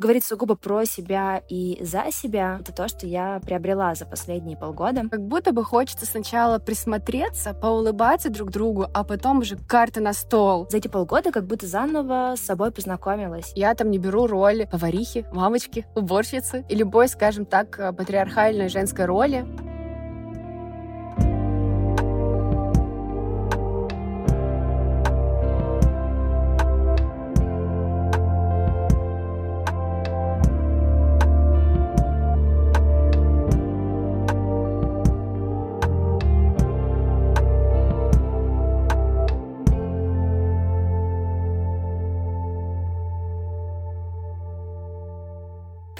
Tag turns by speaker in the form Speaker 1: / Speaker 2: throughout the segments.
Speaker 1: говорить сугубо про себя и за себя, это то, что я приобрела за последние полгода.
Speaker 2: Как будто бы хочется сначала присмотреться, поулыбаться друг другу, а потом уже карты на стол.
Speaker 1: За эти полгода как будто заново с собой познакомилась.
Speaker 2: Я там не беру роль поварихи, мамочки, уборщицы и любой, скажем так, патриархальной женской роли.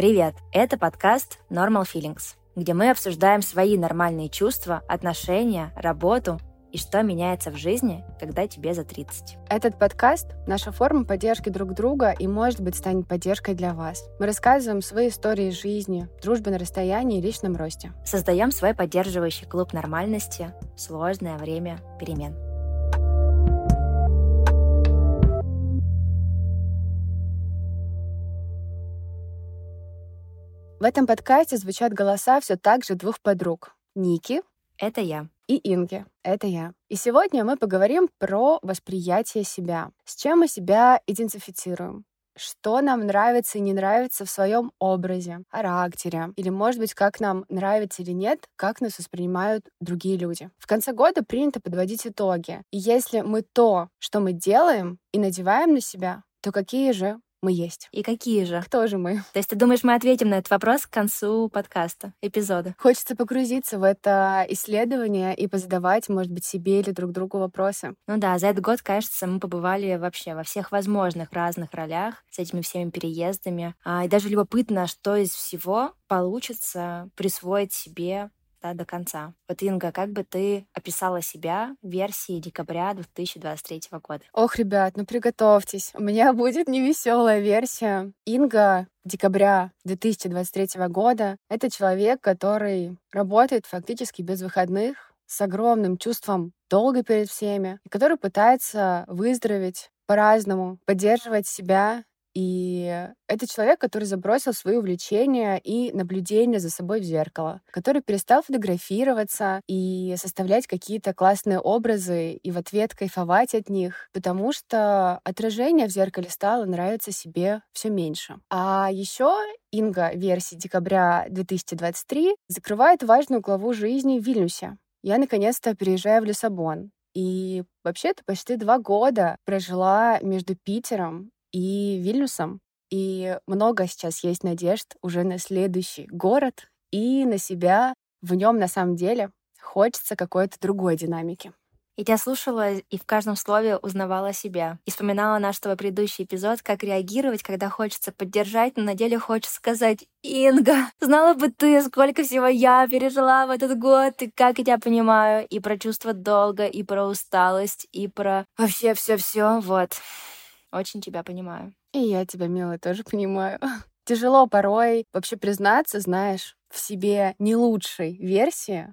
Speaker 1: Привет! Это подкаст Normal Feelings, где мы обсуждаем свои нормальные чувства, отношения, работу и что меняется в жизни, когда тебе за 30.
Speaker 2: Этот подкаст — наша форма поддержки друг друга и, может быть, станет поддержкой для вас. Мы рассказываем свои истории жизни, дружбе на расстоянии и личном росте.
Speaker 1: Создаем свой поддерживающий клуб нормальности в сложное время перемен.
Speaker 2: В этом подкасте звучат голоса все так же двух подруг. Ники.
Speaker 1: Это я.
Speaker 2: И Инги. Это я. И сегодня мы поговорим про восприятие себя. С чем мы себя идентифицируем? что нам нравится и не нравится в своем образе, характере, или, может быть, как нам нравится или нет, как нас воспринимают другие люди. В конце года принято подводить итоги. И если мы то, что мы делаем и надеваем на себя, то какие же мы есть.
Speaker 1: И какие же?
Speaker 2: Кто же мы?
Speaker 1: То есть ты думаешь, мы ответим на этот вопрос к концу подкаста, эпизода?
Speaker 2: Хочется погрузиться в это исследование и позадавать, может быть, себе или друг другу вопросы.
Speaker 1: Ну да, за этот год, кажется, мы побывали вообще во всех возможных разных ролях с этими всеми переездами. А, и даже любопытно, что из всего получится присвоить себе да, до конца. Вот, Инга, как бы ты описала себя в версии декабря 2023 года?
Speaker 2: Ох, ребят, ну приготовьтесь. У меня будет невеселая версия. Инга декабря 2023 года — это человек, который работает фактически без выходных, с огромным чувством долга перед всеми, который пытается выздороветь по-разному, поддерживать себя и это человек, который забросил свои увлечения и наблюдения за собой в зеркало, который перестал фотографироваться и составлять какие-то классные образы и в ответ кайфовать от них, потому что отражение в зеркале стало нравиться себе все меньше. А еще Инга версии декабря 2023 закрывает важную главу жизни в Вильнюсе. Я наконец-то переезжаю в Лиссабон. И вообще-то почти два года прожила между Питером и Вильнюсом. И много сейчас есть надежд уже на следующий город и на себя. В нем на самом деле хочется какой-то другой динамики.
Speaker 1: И тебя слушала и в каждом слове узнавала себя. И вспоминала наш твой предыдущий эпизод, как реагировать, когда хочется поддержать, но на деле хочется сказать «Инга, знала бы ты, сколько всего я пережила в этот год, и как я тебя понимаю, и про чувство долга, и про усталость, и про вообще все все вот». Очень тебя понимаю.
Speaker 2: И я тебя, милая, тоже понимаю. Тяжело порой вообще признаться, знаешь, в себе не лучшей версии,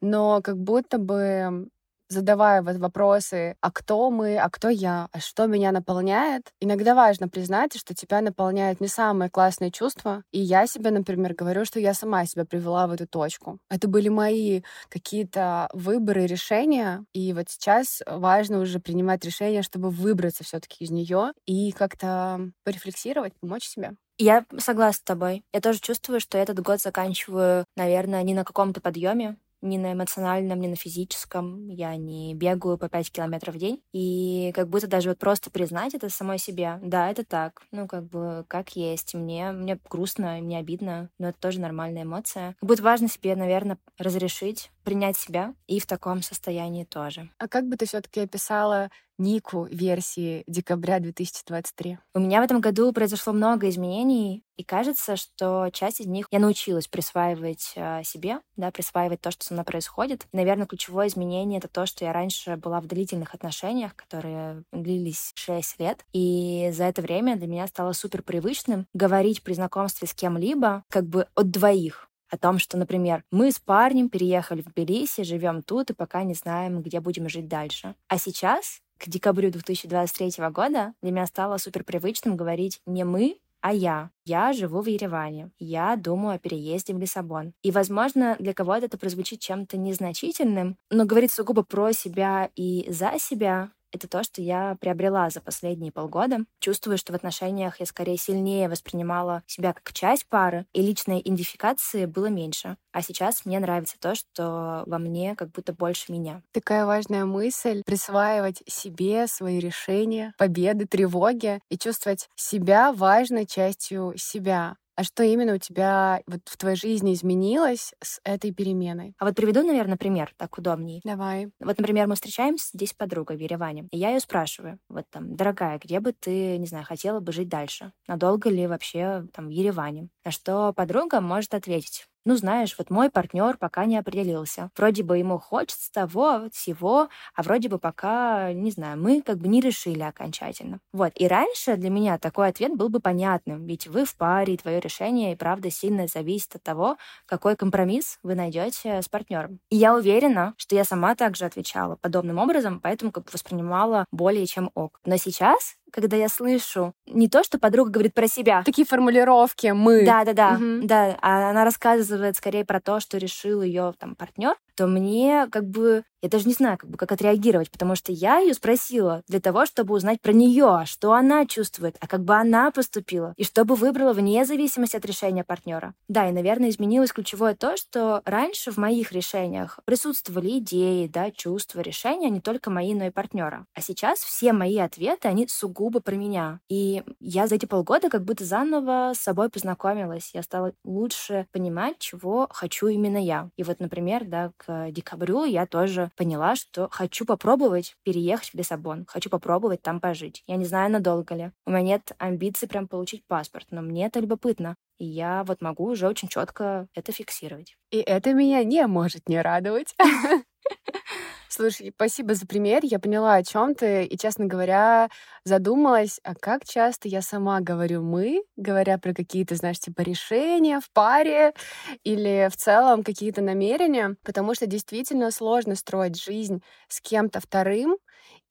Speaker 2: но как будто бы задавая вот вопросы, а кто мы, а кто я, а что меня наполняет, иногда важно признать, что тебя наполняют не самые классные чувства. И я себе, например, говорю, что я сама себя привела в эту точку. Это были мои какие-то выборы, решения, и вот сейчас важно уже принимать решение, чтобы выбраться все таки из нее и как-то порефлексировать, помочь себе.
Speaker 1: Я согласна с тобой. Я тоже чувствую, что этот год заканчиваю, наверное, не на каком-то подъеме, ни на эмоциональном, ни на физическом. Я не бегаю по 5 километров в день. И как будто даже вот просто признать это самой себе. Да, это так. Ну, как бы, как есть. Мне, мне грустно, мне обидно, но это тоже нормальная эмоция. Как будто важно себе, наверное, разрешить принять себя и в таком состоянии тоже.
Speaker 2: А как бы ты все-таки описала Нику версии декабря 2023?
Speaker 1: У меня в этом году произошло много изменений, и кажется, что часть из них я научилась присваивать э, себе, да, присваивать то, что со мной происходит. Наверное, ключевое изменение — это то, что я раньше была в длительных отношениях, которые длились 6 лет, и за это время для меня стало супер привычным говорить при знакомстве с кем-либо как бы от двоих, о том, что, например, мы с парнем переехали в Тбилиси, живем тут и пока не знаем, где будем жить дальше. А сейчас, к декабрю 2023 года, для меня стало супер привычным говорить не мы, а я. Я живу в Ереване. Я думаю о переезде в Лиссабон. И, возможно, для кого-то это прозвучит чем-то незначительным, но говорить сугубо про себя и за себя это то, что я приобрела за последние полгода. Чувствую, что в отношениях я скорее сильнее воспринимала себя как часть пары, и личной идентификации было меньше. А сейчас мне нравится то, что во мне как будто больше меня.
Speaker 2: Такая важная мысль — присваивать себе свои решения, победы, тревоги и чувствовать себя важной частью себя. А что именно у тебя вот в твоей жизни изменилось с этой переменой?
Speaker 1: А вот приведу, наверное, пример, так удобнее.
Speaker 2: Давай.
Speaker 1: Вот, например, мы встречаемся здесь с подругой в Ереване, и я ее спрашиваю, вот там, дорогая, где бы ты, не знаю, хотела бы жить дальше? Надолго ли вообще там в Ереване? На что подруга может ответить, ну, знаешь, вот мой партнер пока не определился. Вроде бы ему хочется того, всего, а вроде бы пока, не знаю, мы как бы не решили окончательно. Вот. И раньше для меня такой ответ был бы понятным, ведь вы в паре, и твое решение и правда сильно зависит от того, какой компромисс вы найдете с партнером. И я уверена, что я сама также отвечала подобным образом, поэтому как бы воспринимала более чем ок. Но сейчас когда я слышу не то, что подруга говорит про себя.
Speaker 2: Такие формулировки мы.
Speaker 1: Да, да, да, угу. да. А она рассказывает скорее про то, что решил ее там партнер, то мне как бы я даже не знаю, как бы, как отреагировать, потому что я ее спросила для того, чтобы узнать про нее, что она чувствует, а как бы она поступила, и чтобы выбрала вне зависимости от решения партнера. Да, и, наверное, изменилось ключевое то, что раньше в моих решениях присутствовали идеи, да, чувства, решения, не только мои, но и партнера. А сейчас все мои ответы, они сугубо про меня. И я за эти полгода как будто заново с собой познакомилась. Я стала лучше понимать, чего хочу именно я. И вот, например, да, к декабрю я тоже поняла, что хочу попробовать переехать в Лиссабон, хочу попробовать там пожить. Я не знаю, надолго ли. У меня нет амбиций прям получить паспорт, но мне это любопытно. И я вот могу уже очень четко это фиксировать.
Speaker 2: И это меня не может не радовать. Слушай, спасибо за пример. Я поняла, о чем ты. И, честно говоря, задумалась, а как часто я сама говорю «мы», говоря про какие-то, знаешь, типа решения в паре или в целом какие-то намерения, потому что действительно сложно строить жизнь с кем-то вторым,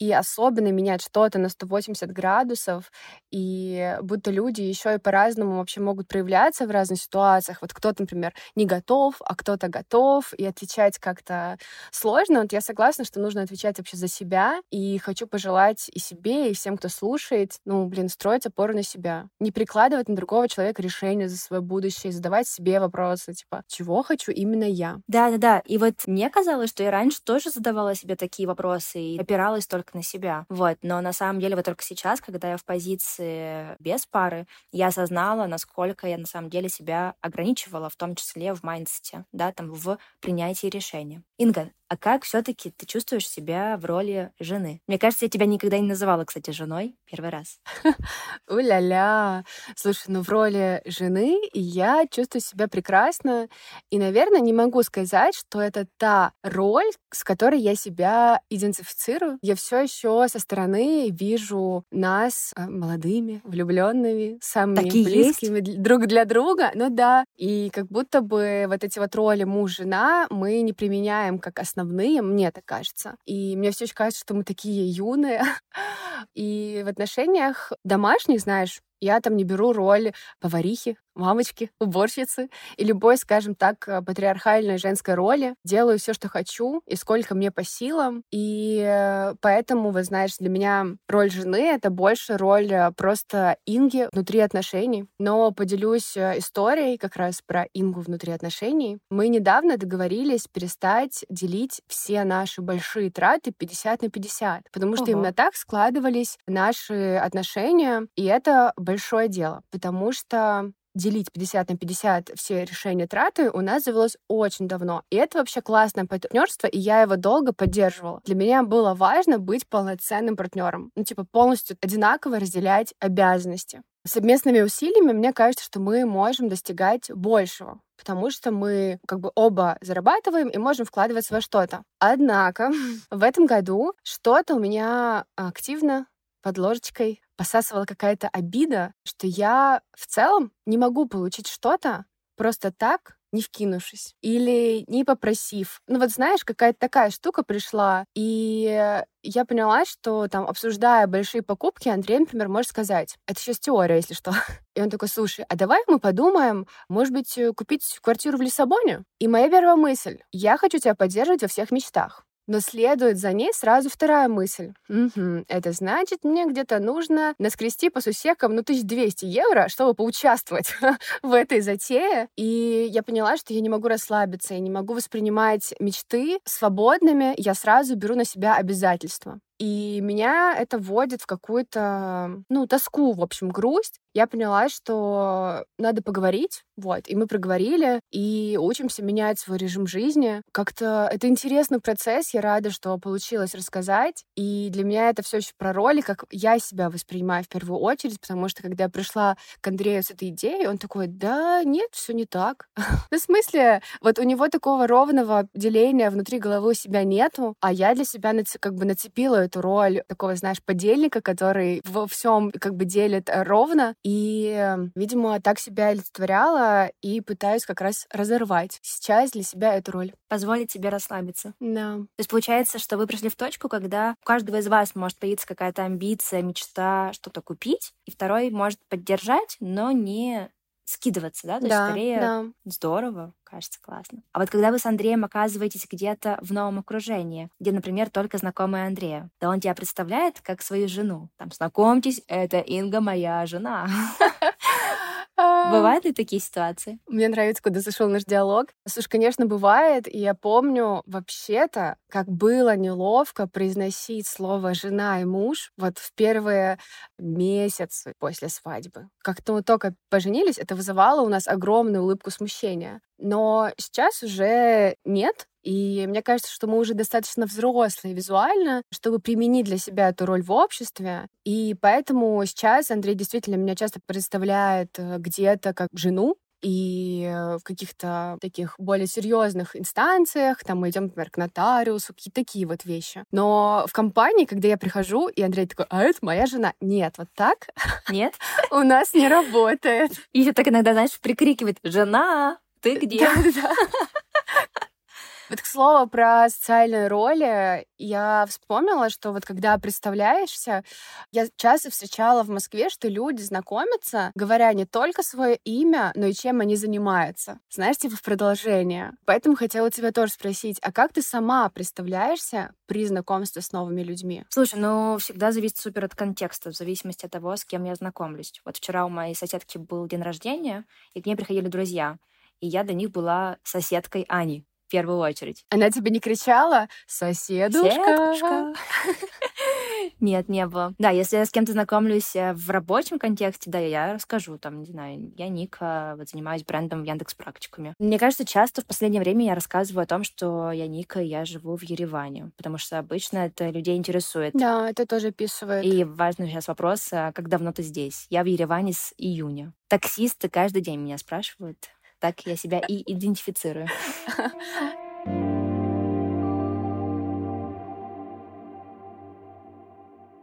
Speaker 2: и особенно менять что-то на 180 градусов, и будто люди еще и по-разному вообще могут проявляться в разных ситуациях. Вот кто-то, например, не готов, а кто-то готов, и отвечать как-то сложно. Вот я согласна, что нужно отвечать вообще за себя, и хочу пожелать и себе, и всем, кто слушает, ну, блин, строить опору на себя. Не прикладывать на другого человека решение за свое будущее, задавать себе вопросы, типа, чего хочу именно я.
Speaker 1: Да-да-да, и вот мне казалось, что я раньше тоже задавала себе такие вопросы и опиралась только на себя. Вот. Но на самом деле вот только сейчас, когда я в позиции без пары, я осознала, насколько я на самом деле себя ограничивала, в том числе в mindset е, да, там в принятии решения. Инга, а как все-таки ты чувствуешь себя в роли жены? Мне кажется, я тебя никогда не называла, кстати, женой. Первый раз.
Speaker 2: У-ля-ля. Слушай, ну в роли жены я чувствую себя прекрасно. И, наверное, не могу сказать, что это та роль, с которой я себя идентифицирую. Я все еще со стороны вижу нас э, молодыми, влюбленными, самыми Такие близкими есть? друг для друга. Ну да. И как будто бы вот эти вот роли муж-жена мы не применяем как основные основные, мне так кажется. И мне все еще кажется, что мы такие юные. И в отношениях домашних, знаешь, я там не беру роль поварихи, мамочки, уборщицы и любой, скажем так, э, патриархальной женской роли. Делаю все, что хочу и сколько мне по силам. И э, поэтому, вы знаешь, для меня роль жены — это больше роль э, просто Инги внутри отношений. Но поделюсь историей как раз про Ингу внутри отношений. Мы недавно договорились перестать делить все наши большие траты 50 на 50, потому что Ого. именно так складывались наши отношения, и это большое дело, потому что делить 50 на 50 все решения траты у нас завелось очень давно. И это вообще классное партнерство, и я его долго поддерживала. Для меня было важно быть полноценным партнером. Ну, типа, полностью одинаково разделять обязанности. Совместными усилиями мне кажется, что мы можем достигать большего, потому что мы как бы оба зарабатываем и можем вкладываться во что-то. Однако в этом году что-то у меня активно под ложечкой посасывала какая-то обида, что я в целом не могу получить что-то просто так, не вкинувшись или не попросив. Ну вот знаешь, какая-то такая штука пришла, и я поняла, что там, обсуждая большие покупки, Андрей, например, может сказать, это сейчас теория, если что. И он такой, слушай, а давай мы подумаем, может быть, купить квартиру в Лиссабоне? И моя первая мысль, я хочу тебя поддерживать во всех мечтах. Но следует за ней сразу вторая мысль. Угу, это значит, мне где-то нужно наскрести по сусекам, ну, 1200 евро, чтобы поучаствовать в этой затее. И я поняла, что я не могу расслабиться, я не могу воспринимать мечты свободными, я сразу беру на себя обязательства. И меня это вводит в какую-то, ну, тоску, в общем, грусть. Я поняла, что надо поговорить, вот, и мы проговорили, и учимся менять свой режим жизни. Как-то это интересный процесс, я рада, что получилось рассказать, и для меня это все еще про роли, как я себя воспринимаю в первую очередь, потому что когда я пришла к Андрею с этой идеей, он такой, да нет, все не так. Ну, в смысле, вот у него такого ровного деления внутри головы у себя нету, а я для себя как бы нацепила эту роль такого, знаешь, подельника, который во всем как бы делит э, ровно. И, видимо, так себя олицетворяла и пытаюсь как раз разорвать сейчас для себя эту роль.
Speaker 1: Позволить себе расслабиться.
Speaker 2: Да. То
Speaker 1: есть получается, что вы пришли в точку, когда у каждого из вас может появиться какая-то амбиция, мечта что-то купить, и второй может поддержать, но не скидываться, да? То да, есть скорее да. здорово, кажется, классно. А вот когда вы с Андреем оказываетесь где-то в новом окружении, где, например, только знакомый Андрея, да он тебя представляет как свою жену. Там, знакомьтесь, это Инга, моя жена. Бывают ли такие ситуации?
Speaker 2: Мне нравится, куда зашел наш диалог. Слушай, конечно, бывает. И я помню вообще-то, как было неловко произносить слово «жена» и «муж» вот в первые месяцы после свадьбы. Как-то мы только поженились, это вызывало у нас огромную улыбку смущения. Но сейчас уже нет, и мне кажется, что мы уже достаточно взрослые визуально, чтобы применить для себя эту роль в обществе. И поэтому сейчас Андрей действительно меня часто представляет э, где-то как жену, и э, в каких-то таких более серьезных инстанциях, там мы идем, например, к нотариусу, какие-то такие вот вещи. Но в компании, когда я прихожу, и Андрей такой, а это моя жена. Нет, вот так
Speaker 1: нет,
Speaker 2: у нас не работает.
Speaker 1: И еще так иногда, знаешь, прикрикивает, жена, ты где?
Speaker 2: Вот к слову про социальные роли, я вспомнила, что вот когда представляешься, я часто встречала в Москве, что люди знакомятся, говоря не только свое имя, но и чем они занимаются. Знаешь, типа в продолжение. Поэтому хотела тебя тоже спросить, а как ты сама представляешься при знакомстве с новыми людьми?
Speaker 1: Слушай, ну всегда зависит супер от контекста, в зависимости от того, с кем я знакомлюсь. Вот вчера у моей соседки был день рождения, и к ней приходили друзья. И я для них была соседкой Ани в первую очередь.
Speaker 2: Она тебе не кричала «Соседушка!»
Speaker 1: Нет, не было. Да, если я с кем-то знакомлюсь э, в рабочем контексте, да, я расскажу, там, не знаю, я Ника, вот занимаюсь брендом Яндекс практикуме. Мне кажется, часто в последнее время я рассказываю о том, что я Ника, я живу в Ереване, потому что обычно это людей интересует.
Speaker 2: Да, это тоже описывает.
Speaker 1: И важный сейчас вопрос, а как давно ты здесь? Я в Ереване с июня. Таксисты каждый день меня спрашивают, так я себя и идентифицирую.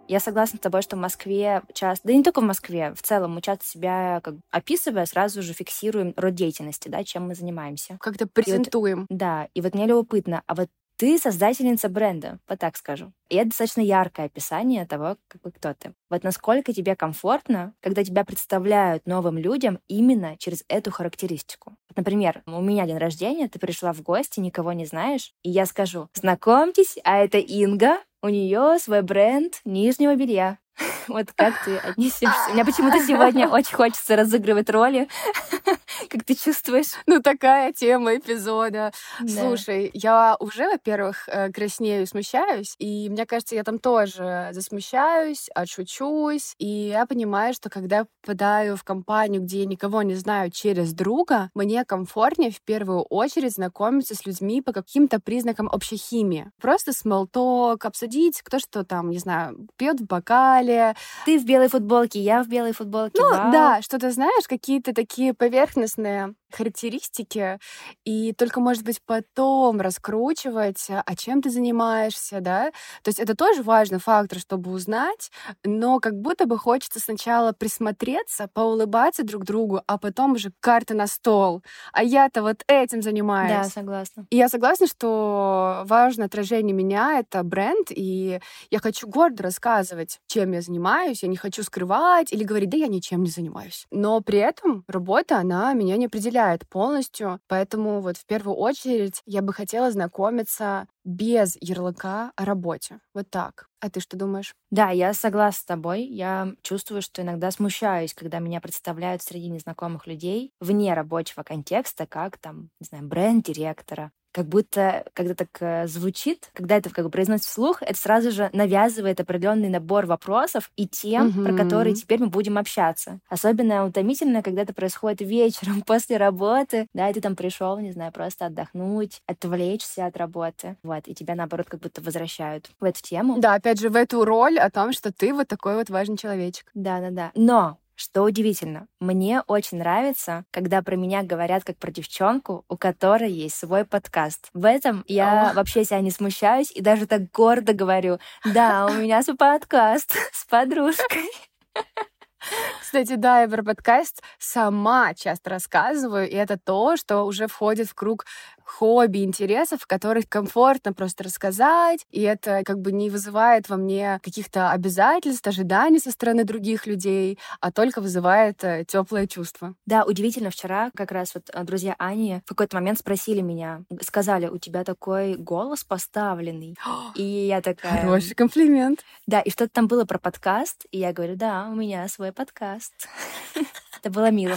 Speaker 1: Я согласна с тобой, что в Москве часто, да не только в Москве, в целом мы часто себя, как описывая, сразу же фиксируем род деятельности, да, чем мы занимаемся.
Speaker 2: Как-то презентуем.
Speaker 1: И вот, да, и вот мне любопытно, а вот ты создательница бренда, вот так скажу. И это достаточно яркое описание того, какой кто ты. Вот насколько тебе комфортно, когда тебя представляют новым людям именно через эту характеристику. Вот, например, у меня день рождения, ты пришла в гости, никого не знаешь, и я скажу, знакомьтесь, а это Инга, у нее свой бренд нижнего белья. Вот как ты отнесешься? Мне почему-то сегодня очень хочется разыгрывать роли. Как ты чувствуешь?
Speaker 2: Ну, такая тема эпизода. Да. Слушай, я уже, во-первых, э, краснею и смущаюсь, и мне кажется, я там тоже засмущаюсь, отшучусь, и я понимаю, что когда попадаю в компанию, где я никого не знаю через друга, мне комфортнее в первую очередь знакомиться с людьми по каким-то признакам общей химии. Просто смолток, обсудить, кто что там, не знаю, пьет в бокале,
Speaker 1: ты в белой футболке, я в белой футболке.
Speaker 2: Ну
Speaker 1: Вау.
Speaker 2: да, что-то знаешь, какие-то такие поверхностные характеристики, и только, может быть, потом раскручивать, а чем ты занимаешься, да? То есть это тоже важный фактор, чтобы узнать, но как будто бы хочется сначала присмотреться, поулыбаться друг другу, а потом уже карты на стол. А я-то вот этим занимаюсь.
Speaker 1: Да, согласна.
Speaker 2: И я согласна, что важное отражение меня — это бренд, и я хочу гордо рассказывать, чем я занимаюсь, я не хочу скрывать или говорить, да я ничем не занимаюсь. Но при этом работа, она меня не определяет полностью, поэтому вот в первую очередь я бы хотела знакомиться без ярлыка о работе. Вот так. А ты что думаешь?
Speaker 1: Да, я согласна с тобой. Я чувствую, что иногда смущаюсь, когда меня представляют среди незнакомых людей вне рабочего контекста, как там, не знаю, бренд-директора, как будто, когда так э, звучит, когда это как бы произносится вслух, это сразу же навязывает определенный набор вопросов и тем, mm-hmm. про которые теперь мы будем общаться. Особенно утомительно, когда это происходит вечером после работы, да, и ты там пришел, не знаю, просто отдохнуть, отвлечься от работы, вот, и тебя, наоборот, как будто возвращают в эту тему.
Speaker 2: Да, опять же, в эту роль о том, что ты вот такой вот важный человечек.
Speaker 1: Да-да-да. Но что удивительно, мне очень нравится, когда про меня говорят как про девчонку, у которой есть свой подкаст. В этом я вообще себя не смущаюсь и даже так гордо говорю, да, у меня свой подкаст с подружкой.
Speaker 2: Кстати, да, я про подкаст сама часто рассказываю, и это то, что уже входит в круг хобби, интересов, о которых комфортно просто рассказать, и это как бы не вызывает во мне каких-то обязательств, ожиданий со стороны других людей, а только вызывает э, теплое чувство.
Speaker 1: Да, удивительно, вчера как раз вот э, друзья Ани в какой-то момент спросили меня, сказали, у тебя такой голос поставленный. и я такая...
Speaker 2: Хороший комплимент.
Speaker 1: Да, и что-то там было про подкаст, и я говорю, да, у меня свой подкаст. Это было мило.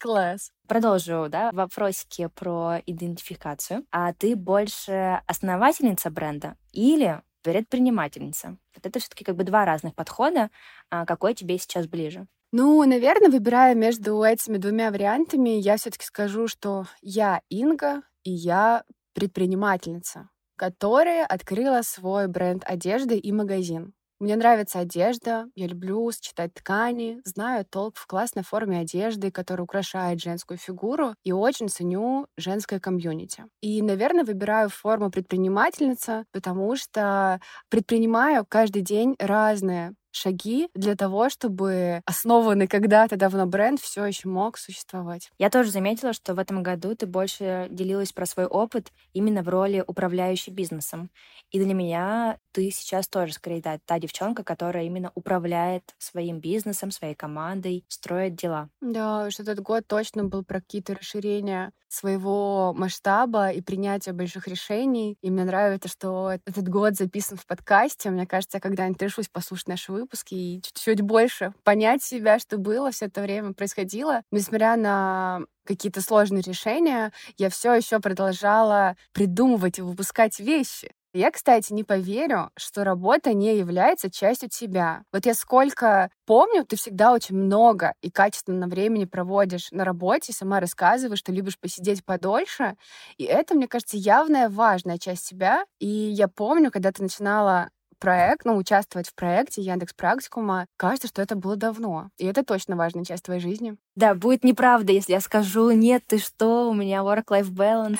Speaker 2: Класс.
Speaker 1: Продолжу, да, вопросики про идентификацию. А ты больше основательница бренда или предпринимательница? Вот это все-таки как бы два разных подхода. А какой тебе сейчас ближе?
Speaker 2: Ну, наверное, выбирая между этими двумя вариантами, я все-таки скажу, что я Инга, и я предпринимательница, которая открыла свой бренд одежды и магазин. Мне нравится одежда, я люблю сочетать ткани, знаю толк в классной форме одежды, которая украшает женскую фигуру, и очень ценю женское комьюнити. И, наверное, выбираю форму предпринимательница, потому что предпринимаю каждый день разные шаги для того, чтобы основанный когда-то давно бренд все еще мог существовать.
Speaker 1: Я тоже заметила, что в этом году ты больше делилась про свой опыт именно в роли управляющей бизнесом. И для меня ты сейчас тоже, скорее, да, та девчонка, которая именно управляет своим бизнесом, своей командой, строит дела.
Speaker 2: Да, что этот год точно был про какие-то расширения своего масштаба и принятия больших решений. И мне нравится, что этот год записан в подкасте. Мне кажется, я когда-нибудь решусь послушать наши выпуски и чуть-чуть больше понять себя, что было все это время происходило. Несмотря на какие-то сложные решения, я все еще продолжала придумывать и выпускать вещи. Я, кстати, не поверю, что работа не является частью тебя. Вот я сколько помню, ты всегда очень много и качественно времени проводишь на работе, сама рассказываешь, что любишь посидеть подольше. И это, мне кажется, явная важная часть тебя. И я помню, когда ты начинала проект, ну, участвовать в проекте Яндекс Практикума, кажется, что это было давно. И это точно важная часть твоей жизни.
Speaker 1: Да, будет неправда, если я скажу, нет, ты что, у меня work-life balance,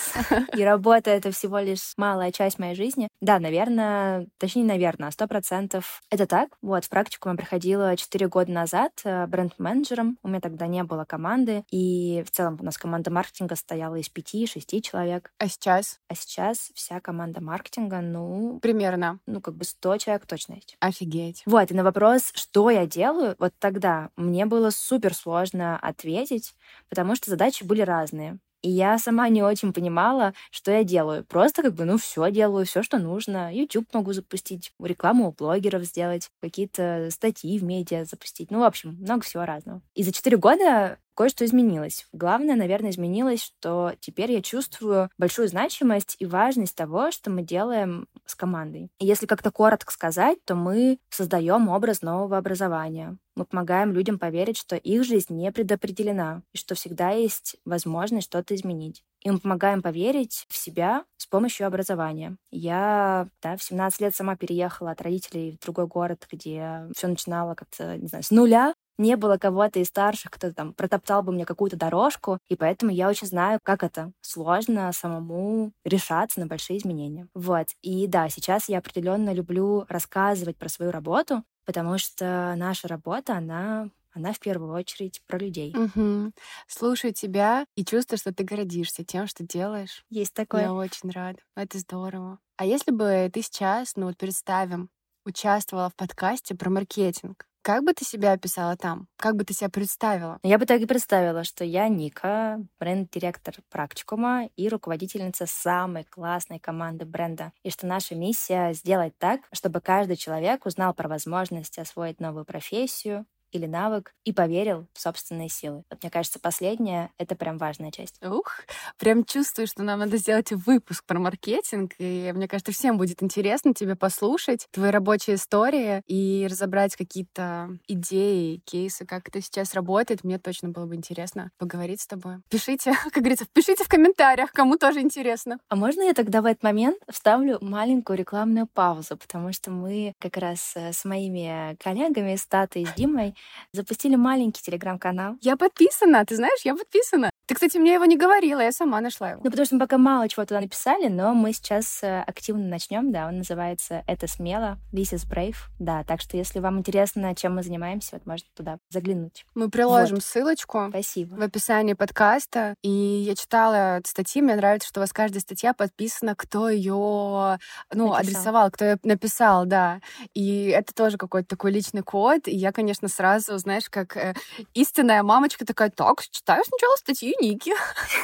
Speaker 1: и работа — это всего лишь малая часть моей жизни. Да, наверное, точнее, наверное, сто процентов это так. Вот, в практику я приходила четыре года назад э, бренд-менеджером. У меня тогда не было команды, и в целом у нас команда маркетинга стояла из пяти-шести человек.
Speaker 2: А сейчас?
Speaker 1: А сейчас вся команда маркетинга, ну...
Speaker 2: Примерно?
Speaker 1: Ну, как бы сто человек точно есть.
Speaker 2: Офигеть.
Speaker 1: Вот, и на вопрос, что я делаю, вот тогда мне было супер сложно ответить, потому что задачи были разные. И я сама не очень понимала, что я делаю. Просто как бы, ну, все делаю, все, что нужно. YouTube могу запустить, рекламу у блогеров сделать, какие-то статьи в медиа запустить. Ну, в общем, много всего разного. И за четыре года кое-что изменилось. Главное, наверное, изменилось, что теперь я чувствую большую значимость и важность того, что мы делаем с командой. И если как-то коротко сказать, то мы создаем образ нового образования. Мы помогаем людям поверить, что их жизнь не предопределена, и что всегда есть возможность что-то изменить. И мы помогаем поверить в себя с помощью образования. Я да, в 17 лет сама переехала от родителей в другой город, где все начинало как-то, не знаю, с нуля, не было кого-то из старших, кто там протоптал бы мне какую-то дорожку, и поэтому я очень знаю, как это сложно самому решаться на большие изменения. Вот. И да, сейчас я определенно люблю рассказывать про свою работу, потому что наша работа, она она в первую очередь про людей.
Speaker 2: Угу. Слушаю тебя и чувствую, что ты гордишься тем, что делаешь.
Speaker 1: Есть такое.
Speaker 2: Я очень рада. Это здорово. А если бы ты сейчас, ну вот представим, участвовала в подкасте про маркетинг, как бы ты себя описала там? Как бы ты себя представила?
Speaker 1: Я бы так и представила, что я Ника, бренд-директор практикума и руководительница самой классной команды бренда. И что наша миссия — сделать так, чтобы каждый человек узнал про возможность освоить новую профессию, или навык и поверил в собственные силы. Вот мне кажется, последнее — это прям важная часть.
Speaker 2: Ух, прям чувствую, что нам надо сделать выпуск про маркетинг, и мне кажется, всем будет интересно тебе послушать твои рабочие истории и разобрать какие-то идеи, кейсы, как это сейчас работает. Мне точно было бы интересно поговорить с тобой. Пишите, как говорится, пишите в комментариях, кому тоже интересно.
Speaker 1: А можно я тогда в этот момент вставлю маленькую рекламную паузу, потому что мы как раз э, с моими коллегами, с Татой и с Димой, запустили маленький телеграм-канал.
Speaker 2: Я подписана, ты знаешь, я подписана. Ты, кстати, мне его не говорила, я сама нашла его.
Speaker 1: Ну, потому что мы пока мало чего туда написали, но мы сейчас э, активно начнем, да, он называется «Это смело», «This is brave», да, так что если вам интересно, чем мы занимаемся, вот можете туда заглянуть.
Speaker 2: Мы приложим вот. ссылочку
Speaker 1: Спасибо.
Speaker 2: в описании подкаста, и я читала статьи, мне нравится, что у вас каждая статья подписана, кто ее, ну, написал. адресовал, кто ее написал, да, и это тоже какой-то такой личный код, и я, конечно, сразу, знаешь, как э, истинная мамочка такая, так, читаю сначала статью Ники.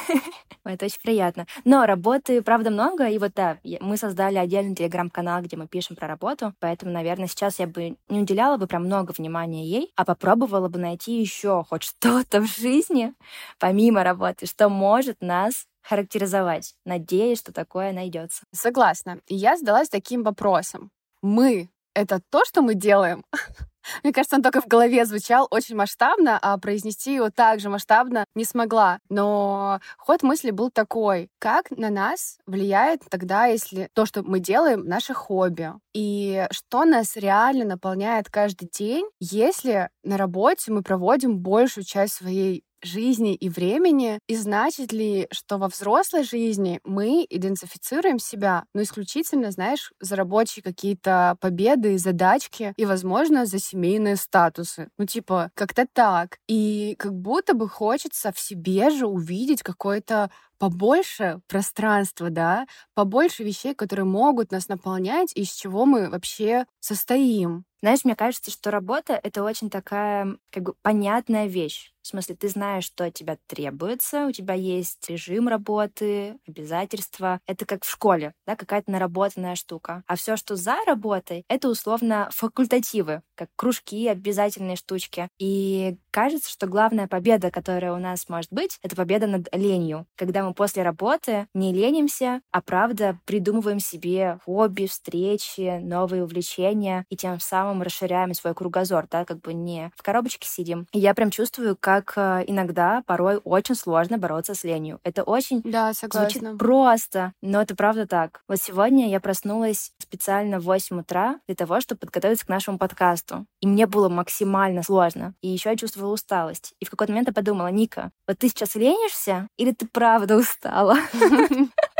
Speaker 1: Это очень приятно. Но работы, правда, много. И вот да, мы создали отдельный телеграм-канал, где мы пишем про работу. Поэтому, наверное, сейчас я бы не уделяла бы прям много внимания ей, а попробовала бы найти еще хоть что-то в жизни, помимо работы, что может нас характеризовать. Надеюсь, что такое найдется.
Speaker 2: Согласна. И я задалась таким вопросом. Мы — это то, что мы делаем? Мне кажется, он только в голове звучал очень масштабно, а произнести его также масштабно не смогла. Но ход мысли был такой, как на нас влияет тогда, если то, что мы делаем, наше хобби, и что нас реально наполняет каждый день, если на работе мы проводим большую часть своей жизни и времени, и значит ли, что во взрослой жизни мы идентифицируем себя, ну, исключительно, знаешь, за рабочие какие-то победы, задачки и, возможно, за семейные статусы. Ну, типа, как-то так. И как будто бы хочется в себе же увидеть какое-то побольше пространства, да, побольше вещей, которые могут нас наполнять, из чего мы вообще состоим.
Speaker 1: Знаешь, мне кажется, что работа — это очень такая как бы понятная вещь. В смысле, ты знаешь, что от тебя требуется, у тебя есть режим работы, обязательства. Это как в школе, да, какая-то наработанная штука. А все, что за работой, это условно факультативы, как кружки, обязательные штучки. И кажется, что главная победа, которая у нас может быть, это победа над ленью. Когда мы после работы не ленимся, а правда придумываем себе хобби, встречи, новые увлечения, и тем самым расширяем свой кругозор, да, как бы не в коробочке сидим. И я прям чувствую, как как э, иногда порой очень сложно бороться с ленью. Это очень
Speaker 2: да, согласна.
Speaker 1: звучит просто, но это правда так. Вот сегодня я проснулась специально в 8 утра для того, чтобы подготовиться к нашему подкасту. И мне было максимально сложно. И еще я чувствовала усталость. И в какой-то момент я подумала, Ника, вот ты сейчас ленишься или ты правда устала?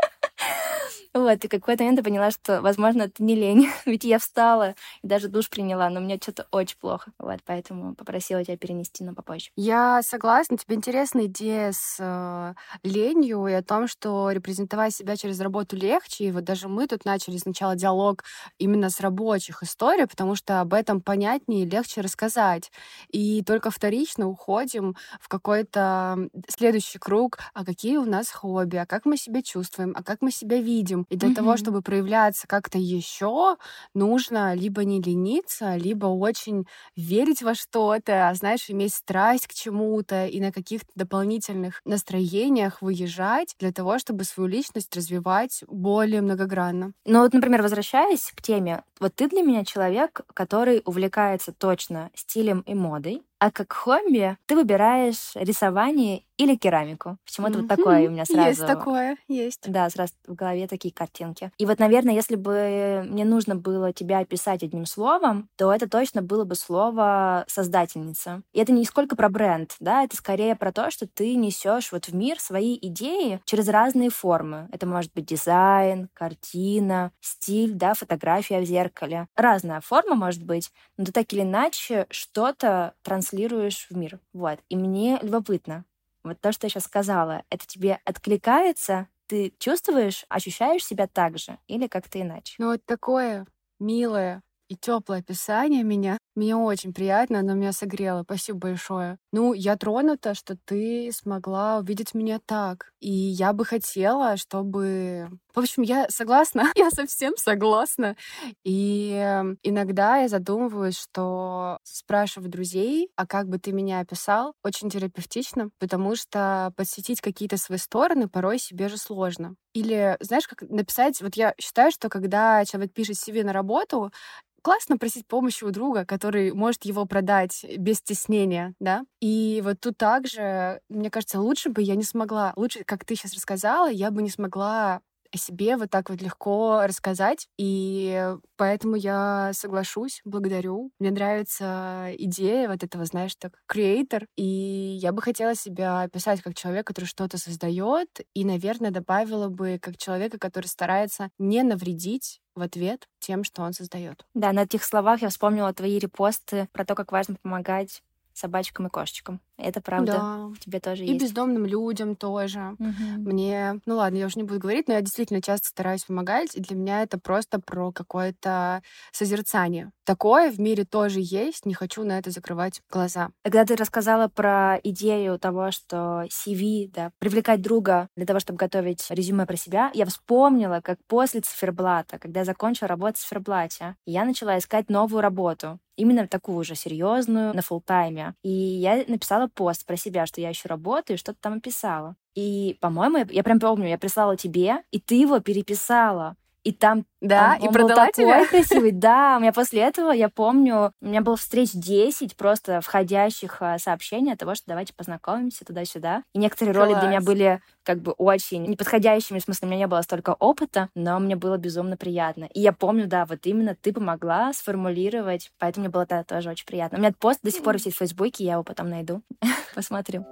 Speaker 1: Вот, и какой-то момент я поняла, что, возможно, это не лень. Ведь я встала и даже душ приняла, но мне что-то очень плохо. Вот, поэтому попросила тебя перенести на попозже.
Speaker 2: Я согласна. Тебе интересна идея с э, ленью и о том, что репрезентовать себя через работу легче. И вот даже мы тут начали сначала диалог именно с рабочих историй, потому что об этом понятнее и легче рассказать. И только вторично уходим в какой-то следующий круг, а какие у нас хобби, а как мы себя чувствуем, а как мы себя видим, и для mm-hmm. того, чтобы проявляться как-то еще, нужно либо не лениться, либо очень верить во что-то, а знаешь, иметь страсть к чему-то и на каких-то дополнительных настроениях выезжать для того, чтобы свою личность развивать более многогранно.
Speaker 1: Ну вот, например, возвращаясь к теме, Вот ты для меня человек, который увлекается точно стилем и модой, а как хобби ты выбираешь рисование или керамику. Почему-то mm-hmm. вот такое у меня сразу...
Speaker 2: Есть такое, есть.
Speaker 1: Да, сразу в голове такие картинки. И вот, наверное, если бы мне нужно было тебя описать одним словом, то это точно было бы слово «создательница». И это не сколько про бренд, да, это скорее про то, что ты несешь вот в мир свои идеи через разные формы. Это может быть дизайн, картина, стиль, да, фотография в зеркале. Разная форма может быть, но ты так или иначе что-то транслируешь в мир. Вот. И мне любопытно, вот то, что я сейчас сказала, это тебе откликается? Ты чувствуешь, ощущаешь себя так же или как-то иначе?
Speaker 2: Ну, вот такое милое и теплое описание меня. Мне очень приятно, оно меня согрело. Спасибо большое. Ну, я тронута, что ты смогла увидеть меня так. И я бы хотела, чтобы... В общем, я согласна. я совсем согласна. И эм, иногда я задумываюсь, что спрашиваю друзей, а как бы ты меня описал, очень терапевтично, потому что подсветить какие-то свои стороны порой себе же сложно. Или, знаешь, как написать... Вот я считаю, что когда человек пишет себе на работу, классно просить помощи у друга, который может его продать без стеснения, да. И вот тут также, мне кажется, лучше бы я не смогла, лучше, как ты сейчас рассказала, я бы не смогла о себе вот так вот легко рассказать. И поэтому я соглашусь, благодарю. Мне нравится идея вот этого, знаешь, так, креатор. И я бы хотела себя описать как человек, который что-то создает, и, наверное, добавила бы как человека, который старается не навредить в ответ тем, что он создает.
Speaker 1: Да, на этих словах я вспомнила твои репосты про то, как важно помогать собачкам и кошечкам. Это правда. Да. В тебе тоже
Speaker 2: и
Speaker 1: есть.
Speaker 2: И бездомным людям тоже. Угу. Мне, ну ладно, я уже не буду говорить, но я действительно часто стараюсь помогать, и для меня это просто про какое-то созерцание. Такое в мире тоже есть, не хочу на это закрывать глаза.
Speaker 1: Когда ты рассказала про идею того, что CV, да, привлекать друга для того, чтобы готовить резюме про себя, я вспомнила, как после циферблата, когда я закончила работать в циферблате, я начала искать новую работу именно такую же серьезную, на фултайме. И я написала пост про себя, что я еще работаю, что-то там описала. И, по-моему, я прям помню, я прислала тебе, и ты его переписала. И там
Speaker 2: да,
Speaker 1: он,
Speaker 2: и он продала
Speaker 1: был такой тебя? красивый. Да, у меня после этого, я помню, у меня было встреч 10 просто входящих а, сообщений от того, что давайте познакомимся туда-сюда. И некоторые Класс. роли для меня были как бы очень неподходящими, в смысле, у меня не было столько опыта, но мне было безумно приятно. И я помню, да, вот именно ты помогла сформулировать, поэтому мне было это тоже очень приятно. У меня пост до сих пор висит в Фейсбуке, я его потом найду, посмотрю.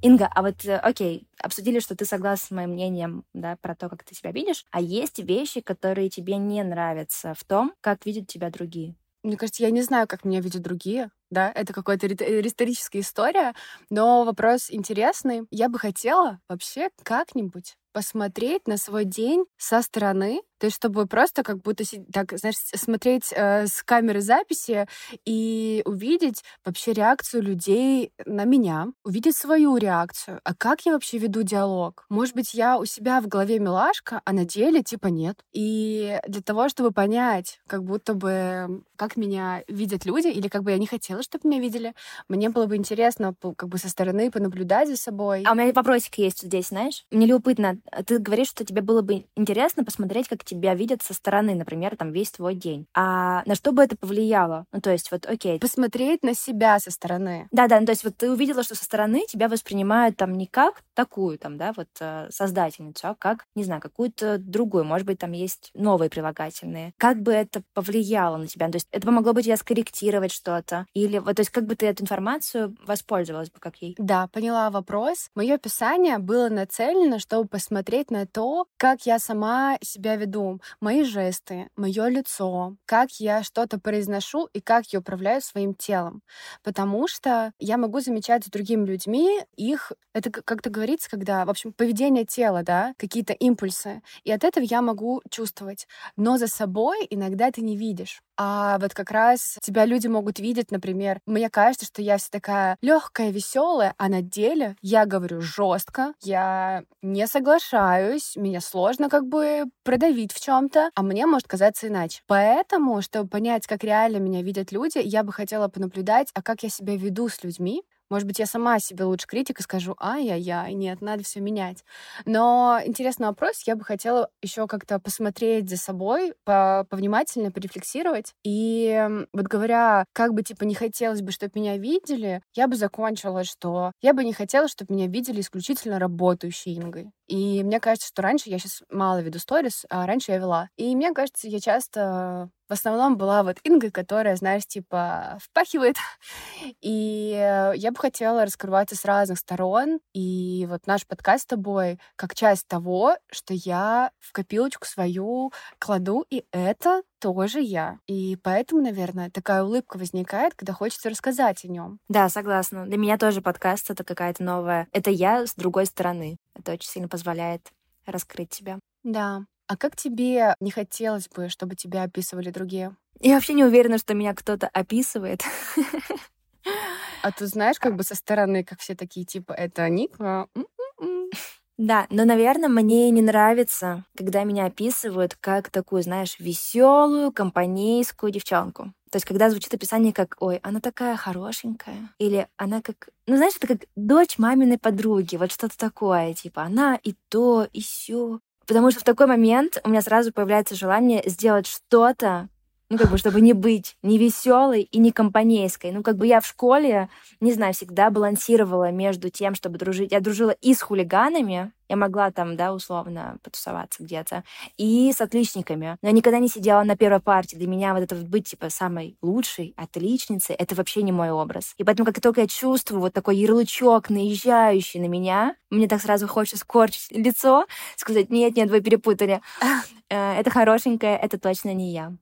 Speaker 1: Инга, а вот, э, окей, обсудили, что ты согласна с моим мнением, да, про то, как ты себя видишь, а есть вещи, которые тебе не нравятся в том, как видят тебя другие?
Speaker 2: Мне кажется, я не знаю, как меня видят другие, да, это какая-то риторическая история, но вопрос интересный. Я бы хотела вообще как-нибудь посмотреть на свой день со стороны, то есть чтобы просто как будто так, знаешь, смотреть э, с камеры записи и увидеть вообще реакцию людей на меня, увидеть свою реакцию. А как я вообще веду диалог? Может быть, я у себя в голове милашка, а на деле типа нет. И для того, чтобы понять, как будто бы как меня видят люди, или как бы я не хотела, чтобы меня видели, мне было бы интересно как бы со стороны понаблюдать за собой.
Speaker 1: А у меня вопросик есть здесь, знаешь? Мне любопытно, ты говоришь, что тебе было бы интересно посмотреть, как тебя видят со стороны, например, там весь твой день. А на что бы это повлияло? Ну, то есть вот, окей.
Speaker 2: Посмотреть на себя со стороны.
Speaker 1: Да-да, ну, то есть вот ты увидела, что со стороны тебя воспринимают там не как такую, там, да, вот э, создательницу, а как, не знаю, какую-то другую. Может быть, там есть новые прилагательные. Как бы это повлияло на тебя? То есть это помогло бы тебе скорректировать что-то? Или вот, то есть как бы ты эту информацию воспользовалась бы, как ей?
Speaker 2: Да, поняла вопрос. Мое описание было нацелено, чтобы посмотреть на то, как я сама себя веду, мои жесты, мое лицо, как я что-то произношу и как я управляю своим телом. Потому что я могу замечать с другими людьми их, это как-то говорится, когда, в общем, поведение тела, да, какие-то импульсы. И от этого я могу чувствовать. Но за собой иногда ты не видишь. А вот как раз тебя люди могут видеть, например, мне кажется, что я вся такая легкая, веселая, а на деле я говорю жестко, я не соглашаюсь, меня сложно как бы продавить в чем-то, а мне может казаться иначе. Поэтому, чтобы понять, как реально меня видят люди, я бы хотела понаблюдать, а как я себя веду с людьми, Может быть, я сама себе лучше критик и скажу, ай-яй-яй, нет, надо все менять. Но интересный вопрос, я бы хотела еще как-то посмотреть за собой, повнимательно порефлексировать. И вот говоря, как бы типа не хотелось бы, чтобы меня видели, я бы закончила, что я бы не хотела, чтобы меня видели исключительно работающей Ингой. И мне кажется, что раньше я сейчас мало веду сторис, а раньше я вела. И мне кажется, я часто в основном была вот Инга, которая, знаешь, типа впахивает. И я бы хотела раскрываться с разных сторон. И вот наш подкаст с тобой как часть того, что я в копилочку свою кладу, и это тоже я. И поэтому, наверное, такая улыбка возникает, когда хочется рассказать о нем.
Speaker 1: Да, согласна. Для меня тоже подкаст — это какая-то новая... Это я с другой стороны. Это очень сильно позволяет раскрыть себя.
Speaker 2: Да. А как тебе не хотелось бы, чтобы тебя описывали другие?
Speaker 1: Я вообще не уверена, что меня кто-то описывает.
Speaker 2: А ты знаешь, как бы со стороны, как все такие, типа, это Ника?
Speaker 1: Да, но, наверное, мне не нравится, когда меня описывают как такую, знаешь, веселую, компанейскую девчонку. То есть, когда звучит описание как «Ой, она такая хорошенькая», или «Она как...» Ну, знаешь, это как дочь маминой подруги, вот что-то такое, типа «Она и то, и все. Потому что в такой момент у меня сразу появляется желание сделать что-то, ну, как бы, чтобы не быть не веселой и не компанейской. Ну, как бы я в школе, не знаю, всегда балансировала между тем, чтобы дружить. Я дружила и с хулиганами, я могла там, да, условно потусоваться где-то. И с отличниками. Но я никогда не сидела на первой партии. Для меня вот это вот быть, типа, самой лучшей, отличницей, это вообще не мой образ. И поэтому, как только я чувствую вот такой ярлычок, наезжающий на меня, мне так сразу хочется скорчить лицо, сказать, нет, нет, вы перепутали. Э, это хорошенькое, это точно не я.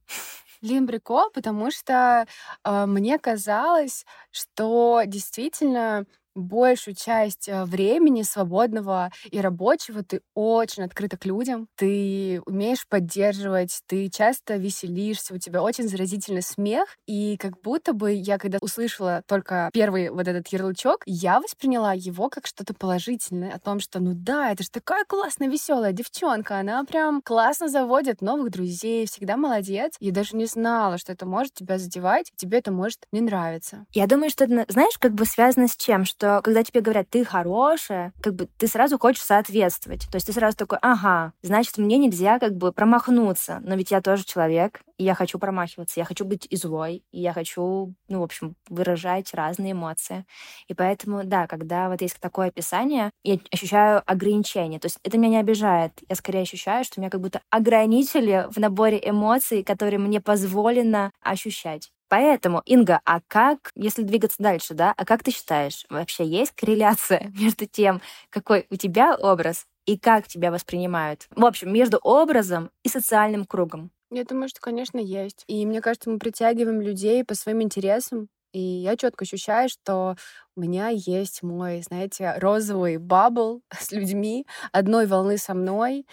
Speaker 2: Блин, прикол, потому что э, мне казалось, что действительно большую часть э, времени свободного и рабочего ты очень открыта к людям, ты умеешь поддерживать, ты часто веселишься, у тебя очень заразительный смех, и как будто бы я, когда услышала только первый вот этот ярлычок, я восприняла его как что-то положительное, о том, что ну да, это же такая классная, веселая девчонка, она прям классно заводит новых друзей, всегда молодец. Я даже не знала, что это может тебя задевать, тебе это может не нравиться.
Speaker 1: Я думаю, что это, знаешь, как бы связано с чем? Что что когда тебе говорят, ты хорошая, как бы ты сразу хочешь соответствовать. То есть ты сразу такой, ага, значит, мне нельзя как бы промахнуться. Но ведь я тоже человек, и я хочу промахиваться, я хочу быть и злой, и я хочу, ну, в общем, выражать разные эмоции. И поэтому, да, когда вот есть такое описание, я ощущаю ограничение. То есть это меня не обижает. Я скорее ощущаю, что меня как будто ограничили в наборе эмоций, которые мне позволено ощущать. Поэтому, Инга, а как, если двигаться дальше, да, а как ты считаешь, вообще есть корреляция между тем, какой у тебя образ и как тебя воспринимают? В общем, между образом и социальным кругом.
Speaker 2: Я думаю, что, конечно, есть. И мне кажется, мы притягиваем людей по своим интересам. И я четко ощущаю, что у меня есть мой, знаете, розовый бабл с людьми одной волны со мной.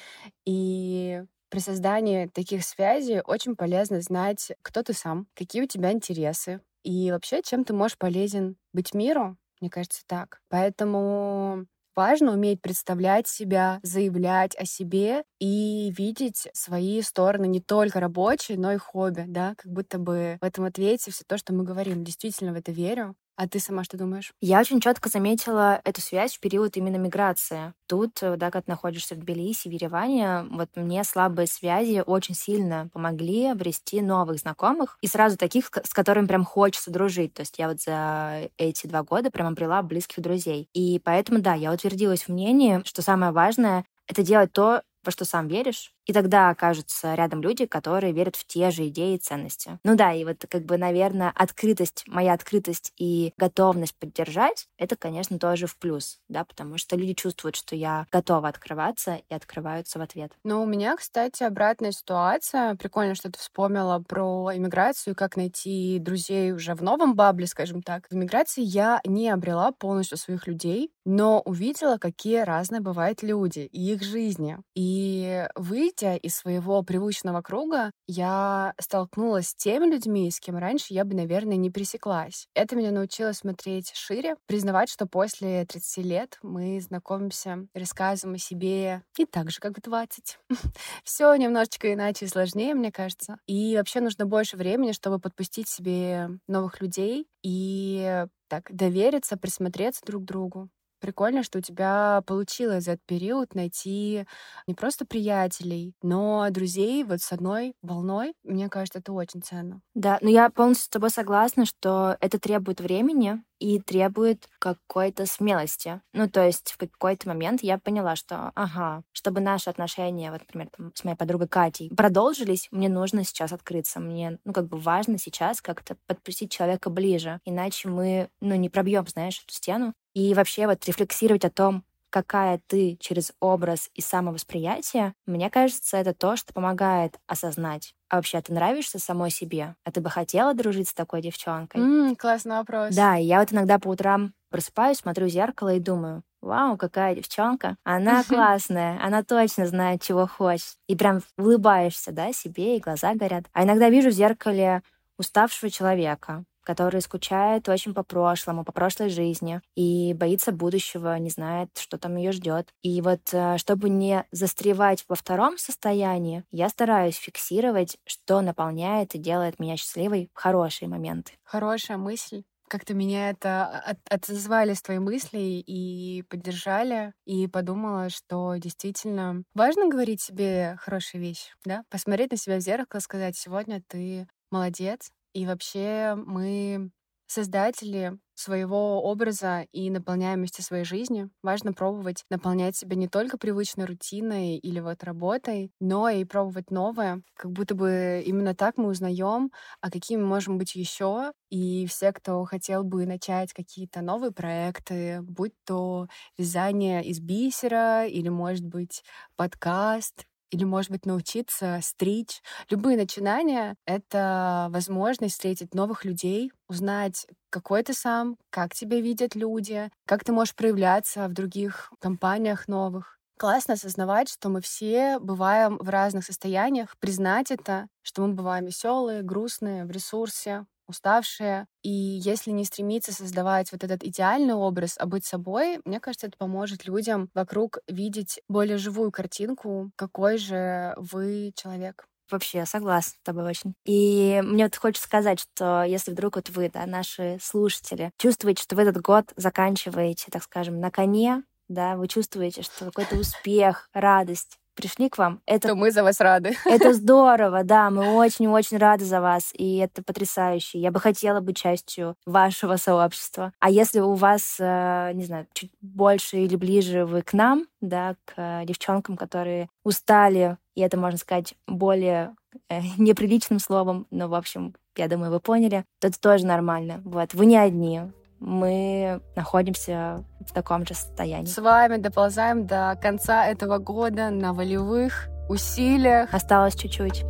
Speaker 2: И при создании таких связей очень полезно знать, кто ты сам, какие у тебя интересы, и вообще, чем ты можешь полезен быть миру, мне кажется, так. Поэтому важно уметь представлять себя, заявлять о себе и видеть свои стороны не только рабочие, но и хобби, да, как будто бы в этом ответе все то, что мы говорим. Действительно в это верю. А ты сама что думаешь?
Speaker 1: Я очень четко заметила эту связь в период именно миграции. Тут, э, да, когда находишься в Тбилиси, в Ереване, вот мне слабые связи очень сильно помогли обрести новых знакомых и сразу таких, с которыми прям хочется дружить. То есть я вот за эти два года прям обрела близких друзей. И поэтому, да, я утвердилась в мнении, что самое важное — это делать то, во что сам веришь, и тогда окажутся рядом люди, которые верят в те же идеи и ценности. Ну да, и вот как бы, наверное, открытость, моя открытость и готовность поддержать, это, конечно, тоже в плюс, да, потому что люди чувствуют, что я готова открываться и открываются в ответ.
Speaker 2: Но у меня, кстати, обратная ситуация. Прикольно, что ты вспомнила про иммиграцию, как найти друзей уже в новом бабле, скажем так. В иммиграции я не обрела полностью своих людей, но увидела, какие разные бывают люди и их жизни. И вы выйдя из своего привычного круга, я столкнулась с теми людьми, с кем раньше я бы, наверное, не пересеклась. Это меня научило смотреть шире, признавать, что после 30 лет мы знакомимся, рассказываем о себе не так же, как в 20. Все немножечко иначе и сложнее, мне кажется. И вообще нужно больше времени, чтобы подпустить себе новых людей и так довериться, присмотреться друг к другу. Прикольно, что у тебя получилось за этот период найти не просто приятелей, но друзей вот с одной волной. Мне кажется, это очень ценно.
Speaker 1: Да, но я полностью с тобой согласна, что это требует времени, и требует какой-то смелости. Ну, то есть в какой-то момент я поняла, что, ага, чтобы наши отношения, вот, например, там, с моей подругой Катей, продолжились, мне нужно сейчас открыться. Мне, ну, как бы важно сейчас как-то подпустить человека ближе, иначе мы, ну, не пробьем, знаешь, эту стену. И вообще вот рефлексировать о том, какая ты через образ и самовосприятие, мне кажется, это то, что помогает осознать. А вообще, ты нравишься самой себе? А ты бы хотела дружить с такой девчонкой?
Speaker 2: Mm, классный вопрос.
Speaker 1: Да, и я вот иногда по утрам просыпаюсь, смотрю в зеркало и думаю, вау, какая девчонка, она классная, она точно знает, чего хочет. И прям улыбаешься, да, себе, и глаза горят. А иногда вижу в зеркале уставшего человека, который скучает очень по прошлому, по прошлой жизни и боится будущего, не знает, что там ее ждет. И вот э, чтобы не застревать во втором состоянии, я стараюсь фиксировать, что наполняет и делает меня счастливой в хорошие моменты.
Speaker 2: Хорошая мысль как-то меня это от, отозвались твои мысли и поддержали, и подумала, что действительно важно говорить себе хорошие вещи, да, посмотреть на себя в зеркало, сказать, сегодня ты молодец, и вообще мы создатели своего образа и наполняемости своей жизни. Важно пробовать наполнять себя не только привычной рутиной или вот работой, но и пробовать новое. Как будто бы именно так мы узнаем, а какими мы можем быть еще. И все, кто хотел бы начать какие-то новые проекты, будь то вязание из бисера или, может быть, подкаст или, может быть, научиться стричь. Любые начинания — это возможность встретить новых людей, узнать, какой ты сам, как тебя видят люди, как ты можешь проявляться в других компаниях новых. Классно осознавать, что мы все бываем в разных состояниях, признать это, что мы бываем веселые, грустные, в ресурсе, уставшие. И если не стремиться создавать вот этот идеальный образ, а быть собой, мне кажется, это поможет людям вокруг видеть более живую картинку, какой же вы человек.
Speaker 1: Вообще, согласна с тобой очень. И мне вот хочется сказать, что если вдруг вот вы, да, наши слушатели, чувствуете, что в этот год заканчиваете, так скажем, на коне, да, вы чувствуете, что какой-то успех, радость, пришли к вам.
Speaker 2: Это, то мы за вас рады.
Speaker 1: Это здорово, да, мы очень-очень рады за вас, и это потрясающе. Я бы хотела быть частью вашего сообщества. А если у вас, э, не знаю, чуть больше или ближе вы к нам, да, к девчонкам, которые устали, и это, можно сказать, более э, неприличным словом, но, в общем, я думаю, вы поняли, то это тоже нормально. Вот, вы не одни мы находимся в таком же состоянии.
Speaker 2: С вами доползаем до конца этого года на волевых усилиях.
Speaker 1: Осталось чуть-чуть.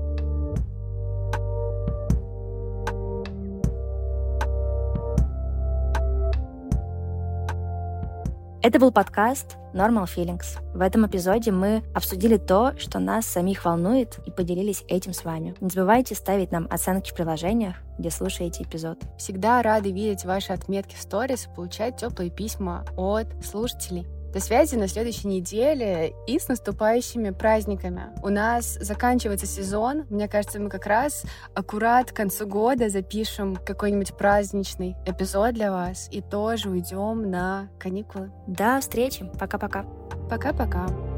Speaker 1: Это был подкаст Normal Feelings. В этом эпизоде мы обсудили то, что нас самих волнует, и поделились этим с вами. Не забывайте ставить нам оценки в приложениях, где слушаете эпизод.
Speaker 2: Всегда рады видеть ваши отметки в сторис и получать теплые письма от слушателей. До связи на следующей неделе и с наступающими праздниками. У нас заканчивается сезон. Мне кажется, мы как раз аккурат к концу года запишем какой-нибудь праздничный эпизод для вас и тоже уйдем на каникулы.
Speaker 1: До встречи. Пока-пока.
Speaker 2: Пока-пока.